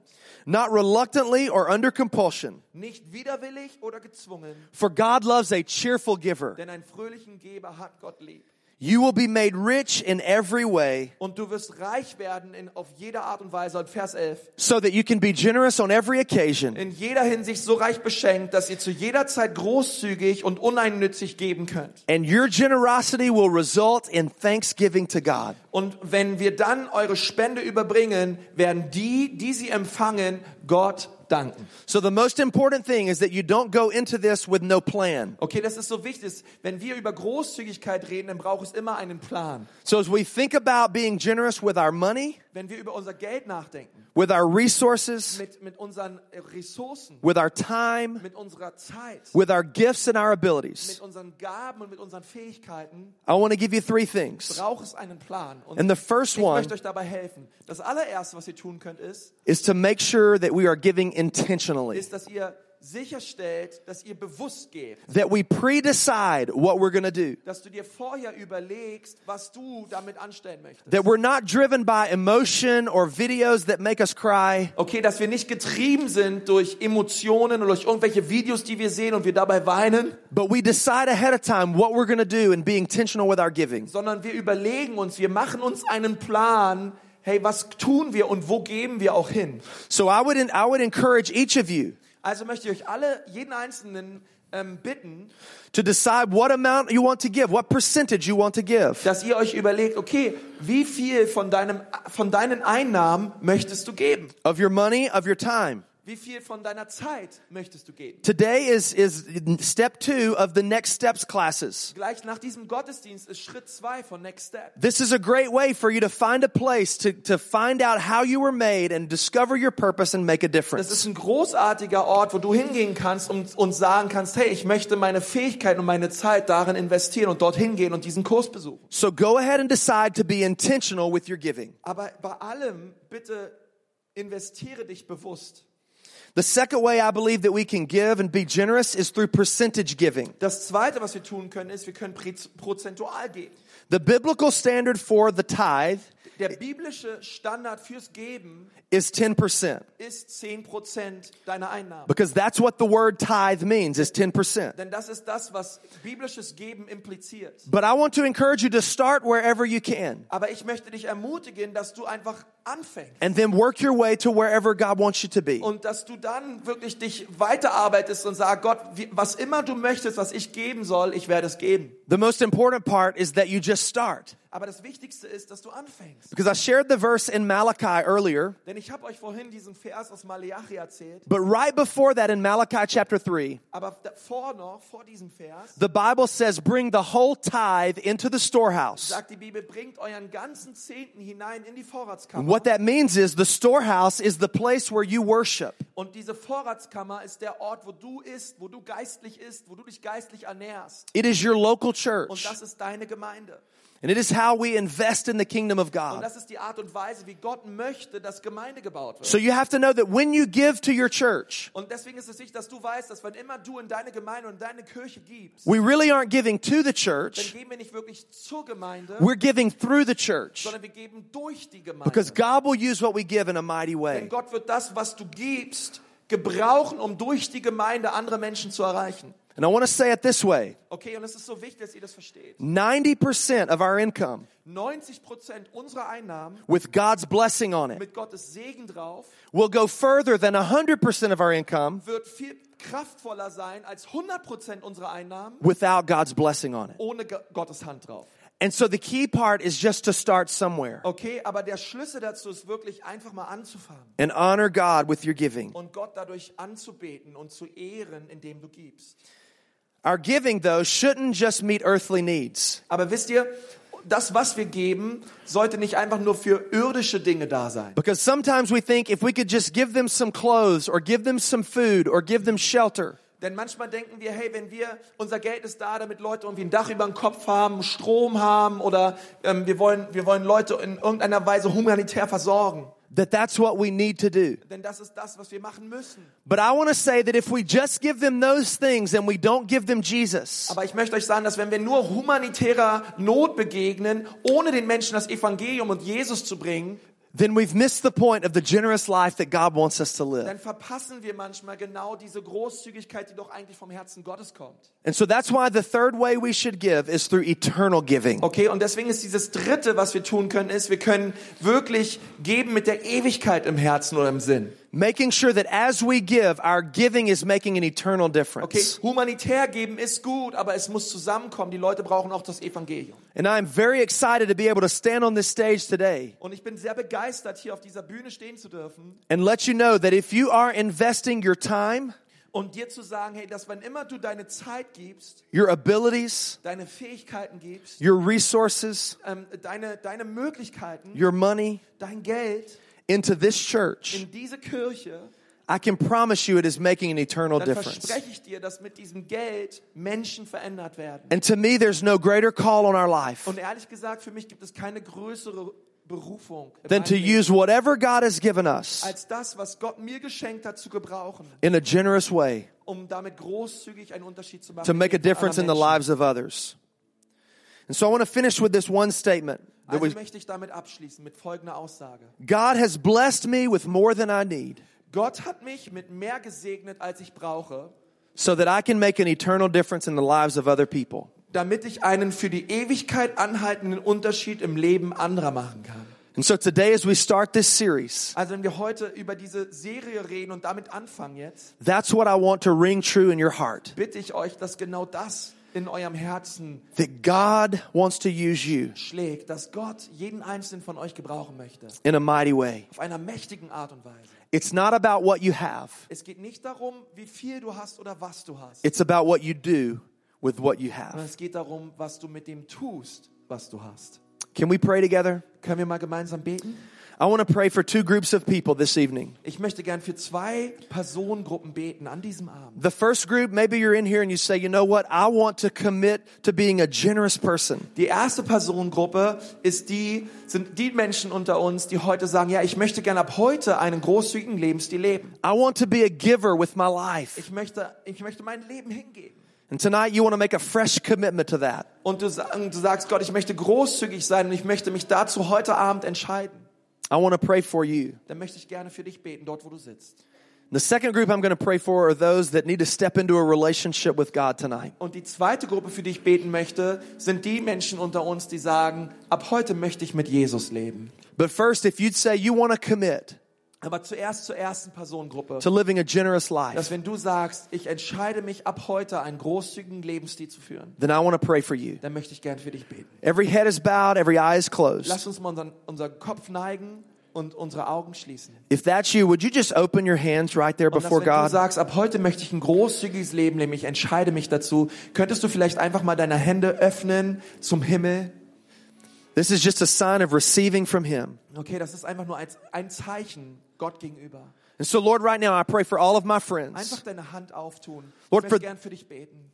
not reluctantly or under compulsion. Nicht widerwillig oder gezwungen, For God loves a cheerful giver. denn einen fröhlichen Geber hat Gott lieb. You will be made rich in every way Und du wirst reich werden in, auf jede Art und Weise. Und Vers 11. so that you can be generous on every occasion. In jeder Hinsicht so reich beschenkt, dass ihr zu jeder Zeit großzügig und uneinnützig geben könnt. And your generosity will result in thanksgiving to God. Und wenn wir dann eure Spende überbringen, werden die, die sie empfangen, Gott danken. So the most important thing is that you don't go into this with no plan. Okay, das ist so wichtig. Wenn wir über Großzügigkeit reden, dann braucht es immer einen Plan. So as we think about being generous with our money, Wenn wir über unser Geld nachdenken, with our resources, mit, mit unseren Ressourcen, with our time, mit unserer Zeit, with our gifts and our abilities, mit unseren Gaben und mit unseren Fähigkeiten, I want to give you three things. braucht es einen Plan. Und And the first ich one möchte euch dabei helfen. Das allererste, was ihr tun könnt, ist, is to make sure that we are giving intentionally, ist, dass ihr sicherstellt, dass ihr bewusst gebt. that we pre-decide what we're going to do, Dass du dir vorher überlegst, was du damit anstellen möchtest. that we're not driven by emotion or videos that make us cry, Okay, dass wir nicht getrieben sind durch Emotionen oder durch irgendwelche Videos, die wir sehen und wir dabei weinen, but we decide ahead of time what we're going to do and be intentional with our giving. sondern wir überlegen uns, wir machen uns einen Plan, hey, was tun wir und wo geben wir auch hin? So I would, I would encourage each of you Also möchte ich euch alle, jeden Einzelnen ähm, bitten, to decide what amount you want to give, what percentage you want to give. dass ihr euch überlegt, okay, wie viel von, deinem, von deinen Einnahmen möchtest du geben? Of your money, of your time. Wie viel von deiner Zeit möchtest du geben? Today is, is step two of the next steps classes. Gleich nach diesem Gottesdienst ist Schritt zwei von Next Step. This is a great way for you to find a place to, to find out how you were made and discover your purpose and make a Das difference. ist ein großartiger Ort, wo du hingehen kannst und, und sagen kannst, hey, ich möchte meine Fähigkeiten und meine Zeit darin investieren und dorthin gehen und diesen Kurs besuchen. So go ahead and decide to be intentional with your giving. Aber bei allem bitte investiere dich bewusst. The second way I believe that we can give and be generous is through percentage giving. Das zweite, was wir tun können, ist, wir können prozentual geben. The biblical standard for the tithe Der biblische Standard fürs Geben is 10% ist 10% deiner Einnahmen. because that's what the word tithe means is 10%. Denn das ist das, was biblisches Geben impliziert. But I want to encourage you to start wherever you can Aber ich möchte dich ermutigen, dass du einfach anfängst. and then work your way to wherever God wants you to be. Und dass du dann wirklich dich weiterarbeitest und sagst, Gott, was immer du möchtest, was ich geben soll, ich werde es geben. The most important part is that you just start. Aber das Wichtigste ist, dass du anfängst. Because I shared the verse in Malachi earlier, Denn ich habe euch vorhin diesen Vers aus Malachi erzählt. but right before that in Malachi chapter 3, Aber davor noch, vor diesem Vers, the Bible says, Bring the whole tithe into the storehouse. sagt die Bibel, bringt euren ganzen Zehnten hinein in die Vorratskammer. What that means is the storehouse is the place where you worship. Und diese Vorratskammer ist der Ort, wo du isst, wo du geistlich isst, wo du dich geistlich ernährst. It is your local Und church. das ist deine Gemeinde. And it is how we invest in the kingdom of God. Weise, möchte. So you have to know that when you give to your church, wichtig, dass weißt, dass gibst, we really aren't giving to the church, wir nicht wirklich zur Gemeinde, we're giving through the church. sondern wir geben durch die Gemeinde. Because God will use what we give in a mighty Denn way. Gott wird das, was du gibst, gebrauchen, um durch die Gemeinde andere Menschen zu erreichen. And I want to say it this way Okay, und es ist so wichtig, dass ihr das versteht. 90% of our income 90 Prozent unserer Einnahmen with God's blessing on it mit Gottes Segen drauf will go further than 100% of our income wird viel kraftvoller sein als 100 Prozent unserer Einnahmen without God's blessing on it. ohne Ge- Gottes Hand drauf. And so the key part is just to start somewhere Okay, aber der Schlüssel dazu ist wirklich einfach mal anzufangen and honor God with your giving. und Gott dadurch anzubeten und zu ehren, indem du gibst. Our giving, though, shouldn't just meet earthly needs. Aber wisst ihr, das, was wir geben, sollte nicht einfach nur für irdische Dinge da sein. Because sometimes we think if we could just give them some clothes or give them some food or give them shelter, Denn manchmal denken wir, hey, wenn wir, unser Geld ist da, damit Leute irgendwie ein Dach über dem Kopf haben, Strom haben oder ähm, wir, wollen, wir wollen Leute in irgendeiner Weise humanitär versorgen. That that's what we need to do. Denn das ist das, was wir machen müssen. But I want to say that if we just give them those things and we don't give them Jesus, Aber ich möchte euch sagen, dass wenn wir nur humanitärer Not begegnen, ohne den Menschen das Evangelium und Jesus zu bringen, then we've missed the point of the generous life that God wants us to live. dann verpassen wir manchmal genau diese Großzügigkeit, die doch eigentlich vom Herzen Gottes kommt. And so that's why the third way we should give is through eternal giving. Okay, und deswegen ist dieses dritte, was wir tun können, ist, wir können wirklich geben mit der Ewigkeit im Herzen oder im Sinn. Making sure that as we give, our giving is making an eternal Okay, difference. humanitär geben ist gut, aber es muss zusammenkommen. Die Leute brauchen auch das Evangelium. And I'm very excited to be able to stand on this stage today Und ich bin sehr begeistert, hier auf dieser Bühne stehen zu dürfen and let you know that if you are investing your time, und dir zu sagen, hey, dass wann immer du deine Zeit gibst, your abilities, deine Fähigkeiten gibst, your resources, ähm, deine, deine Möglichkeiten, your money dein Geld into this church, in diese Kirche, I can promise you it is making an eternal dann difference. verspreche ich dir, dass mit diesem Geld Menschen verändert werden. And to me, there's no greater call on our life Und ehrlich gesagt, für mich gibt es keine größere Berufung in than to meinem Leben, use whatever God has given us als das, was Gott mir geschenkt hat, zu gebrauchen, in a generous way um damit großzügig einen Unterschied zu machen. to make a im Leben difference in the anderer lives of others. And so I want to finish with this one statement. That Also we, möchte ich damit abschließen mit folgender Aussage. God has blessed me with more than I need Gott hat mich mit mehr gesegnet, als ich brauche, so that I can make an eternal difference in the lives of other people. damit ich einen für die Ewigkeit anhaltenden Unterschied im Leben anderer machen kann. And so today, as we start this series, Also wenn wir heute über diese Serie reden und damit anfangen jetzt, that's what I want to ring true in your heart. bitte ich euch, dass genau das in eurem Herzen that God wants to use you schlägt, dass Gott jeden einzelnen von euch gebrauchen möchte. in a mighty way. Auf einer mächtigen Art und Weise. It's not about what you have, Es geht nicht darum, wie viel du hast oder was du hast. it's about what you do with what you have. es geht darum, was du mit dem tust, was du hast. Can we pray together? Können wir mal gemeinsam beten? I want to pray for two groups of people this evening. Ich möchte gern für zwei Personengruppen beten an diesem Abend. The first group, maybe you're in here and you say, you know what? I want to commit to being a generous person. Die erste Personengruppe ist die, sind die Menschen unter uns, die heute sagen, ja, ich möchte gern ab heute einen großzügigen Lebensstil leben. I want to be a giver with my life. Ich möchte, ich möchte mein Leben hingeben. And tonight you want to make a fresh commitment to that. Und du, und du sagst, Gott, ich möchte großzügig sein und ich möchte mich dazu heute Abend entscheiden. I want to pray for you. Dann möchte ich gerne für dich beten, dort wo du sitzt. The second group I'm going to pray for are those that need to step into a relationship with God tonight. Und die zweite Gruppe, für die ich beten möchte, sind die Menschen unter uns, die sagen, ab heute möchte ich mit Jesus leben. But first, if you'd say you want to commit Aber zuerst zur ersten Personengruppe. to living a generous Dass life, wenn du sagst, ich entscheide mich ab heute einen großzügigen Lebensstil zu führen, then I want to pray for you. dann möchte ich gern für dich beten. Every head is bowed, every eye is closed. Lass uns mal unseren, unseren Kopf neigen und unsere Augen schließen. If that's you, would you just open your hands right there Und dass, before wenn du sagst, ab heute möchte ich ein großzügiges Leben leben, ich entscheide mich dazu, könntest du vielleicht einfach mal deine Hände öffnen zum Himmel? This is just a sign of receiving from Him. Okay, das ist einfach nur ein Zeichen Gott gegenüber. And so, Lord, right now I pray for all of my friends. Lord, for-.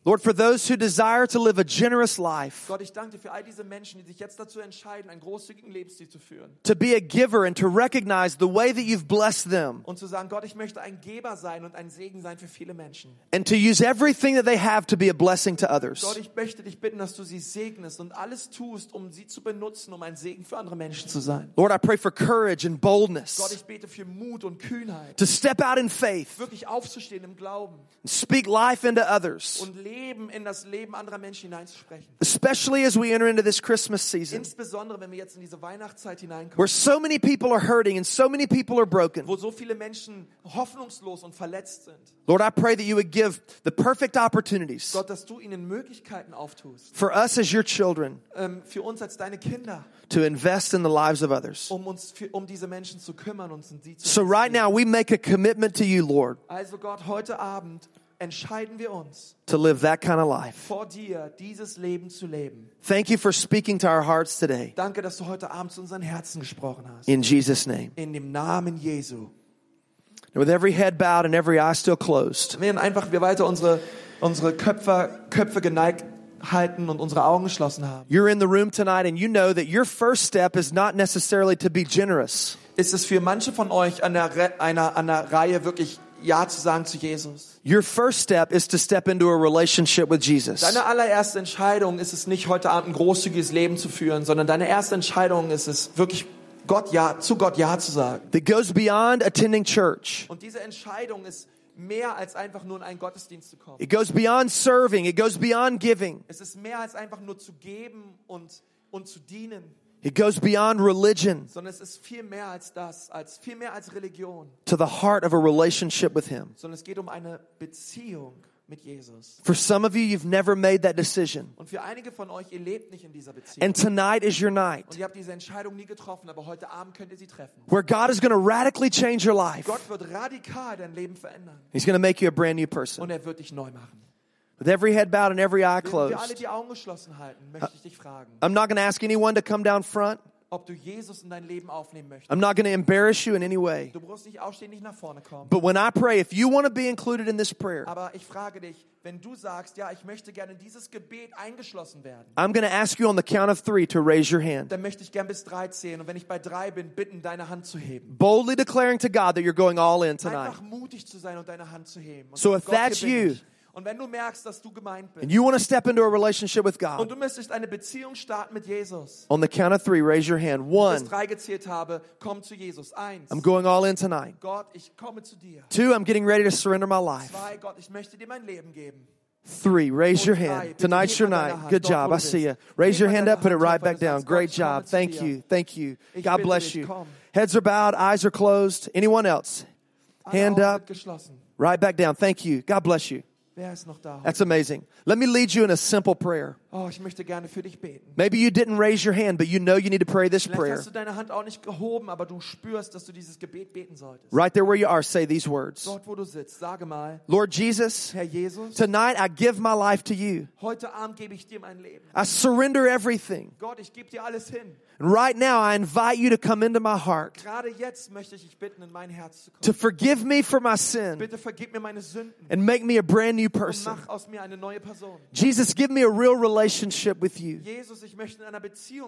Lord, for those who desire to live a generous life, Gott, ich danke dir für all diese Menschen, die sich jetzt dazu entscheiden, einen großzügigen Lebensstil zu führen. to be a giver and to recognize the way that you've blessed them Und zu sagen, Gott, ich möchte ein Geber sein und ein Segen sein für viele Menschen. and to use everything that they have to be a blessing to Gott, others. ich möchte dich bitten, dass du sie segnest und alles tust, um sie zu benutzen, um ein Segen für andere Menschen zu sein. Lord, I pray for courage and Gott, boldness ich bete für Mut und Kühnheit, to step out in faith wirklich aufzustehen im Glauben and speak life into others, und Leben in das Leben anderer Menschen hineinzusprechen. especially as we enter into this Christmas season Insbesondere, wenn wir jetzt in diese Weihnachtszeit hineinkommen, where so many people are hurting and so many people are broken. wo so viele Menschen hoffnungslos und verletzt sind. Lord, I pray that you would give the perfect opportunities Gott, dass du ihnen Möglichkeiten auftust, for us as your children ähm, für uns als deine Kinder, to invest in the lives of others. um uns für, um diese Menschen zu kümmern und sie zu So right now we make a commitment to you, Lord, Also Gott, heute Abend entscheiden wir uns, to live that kind of life. vor dir dieses Leben zu leben. Thank you for speaking to our hearts today. Danke, dass du heute Abend zu unseren Herzen gesprochen hast. In Jesus' name. In dem Namen Jesu. And with every head bowed and every eye still closed, Während einfach wir weiter unsere, unsere Köpfe, Köpfe geneigt halten und unsere Augen geschlossen haben, you're in the room tonight and you know that your first step is not necessarily to be generous. Ist es für manche von euch an der, Re einer, an der Reihe wirklich Ja zu sagen zu Jesus. Your first step is to step into a relationship with Jesus. Deine allererste Entscheidung ist es nicht, heute Abend ein großzügiges Leben zu führen, sondern deine erste Entscheidung ist es, wirklich Gott Ja, zu Gott Ja zu sagen. That goes beyond attending church. Und diese Entscheidung ist mehr als einfach nur in einen Gottesdienst zu kommen. It goes beyond serving. It goes beyond giving. Es ist mehr als einfach nur zu geben und, und zu dienen, It goes beyond religion sondern es ist viel mehr als das, als viel mehr als Religion, to the heart of a relationship with Him. sondern es geht um eine Beziehung mit Jesus. For some of you, you've never made that decision. Und für einige von euch, ihr lebt nicht in dieser Beziehung. And tonight is your night Und ihr habt diese Entscheidung nie getroffen, aber heute Abend könnt ihr sie treffen. where God is going to radically change your life. Gott wird radikal dein Leben verändern He's going to make you a brand new person. und er wird dich neu machen. With every head bowed and every eye closed. I'm not going to ask anyone to come down front. I'm not going to embarrass you in any way. But when I pray, if you want to be included in this prayer, I'm going to ask you on the count of three to raise your hand. Boldly declaring to God that you're going all in tonight. So if that's you, Und wenn du merkst, dass du gemeint And bist you want to step into a relationship with und God, du möchtest eine Beziehung starten mit Jesus, on the count of three, raise your hand. bis One, drei gezählt habe, komm zu Jesus. Eins, I'm going all in tonight. Gott, ich komme zu dir. Two, I'm getting ready to surrender my life. Zwei, Gott, ich möchte dir mein Leben geben. Three, raise your hand. Tonight's your night. Good job. I see you. Raise your hand up, put it right back down. Great Gott, ich komme job. Thank you. Thank you. God bless you. Heads are bowed, eyes are closed. Anyone else? Hand up, right back down. Thank you. God bless you. Wer ist noch da? That's amazing. Let me lead you in a simple prayer. Oh, ich möchte gerne für dich beten. Maybe you didn't raise your hand, but you know you need to pray this Vielleicht prayer. hast du deine Hand auch nicht gehoben, aber du spürst, dass du dieses Gebet beten solltest. Right there where you are, say these words Dort, wo du sitzt, sage mal, Lord Jesus, Herr Jesus, tonight I give my life to you. heute Abend gebe ich dir mein Leben. I surrender everything. Gott, ich gebe dir alles hin. And right now, I invite you to come into my heart, jetzt ich dich bitten, in mein Herz zu to forgive me for my sin, Bitte mir meine and make me a brand new person. mach aus mir eine neue Person. Jesus, give me a real relationship with you. Jesus, ich in einer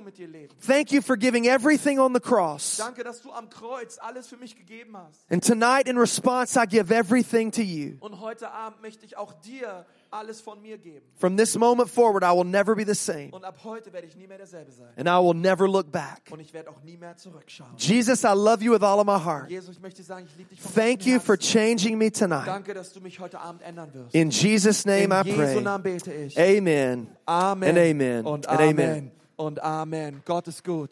mit dir leben. Thank you for giving everything on the cross. Danke, dass du am Kreuz alles für mich hast. And tonight, in response, I give everything to you. Und heute Abend möchte ich auch dir alles von mir geben. From this moment forward, I will never be the same, Und ab heute werde ich nie mehr derselbe sein. and I will never look back. Und ich werde auch nie mehr zurückschauen. Jesus, I love you with all of my heart. Jesus, ich möchte sagen, ich liebe dich von Thank ganzem you for Herzen. changing me tonight. Danke, dass du mich heute Abend ändern wirst. In Jesus' In name I Jesu pray. Namen bete ich. Amen. Amen. And amen. Und And Amen. amen. Und Amen. Gott ist gut.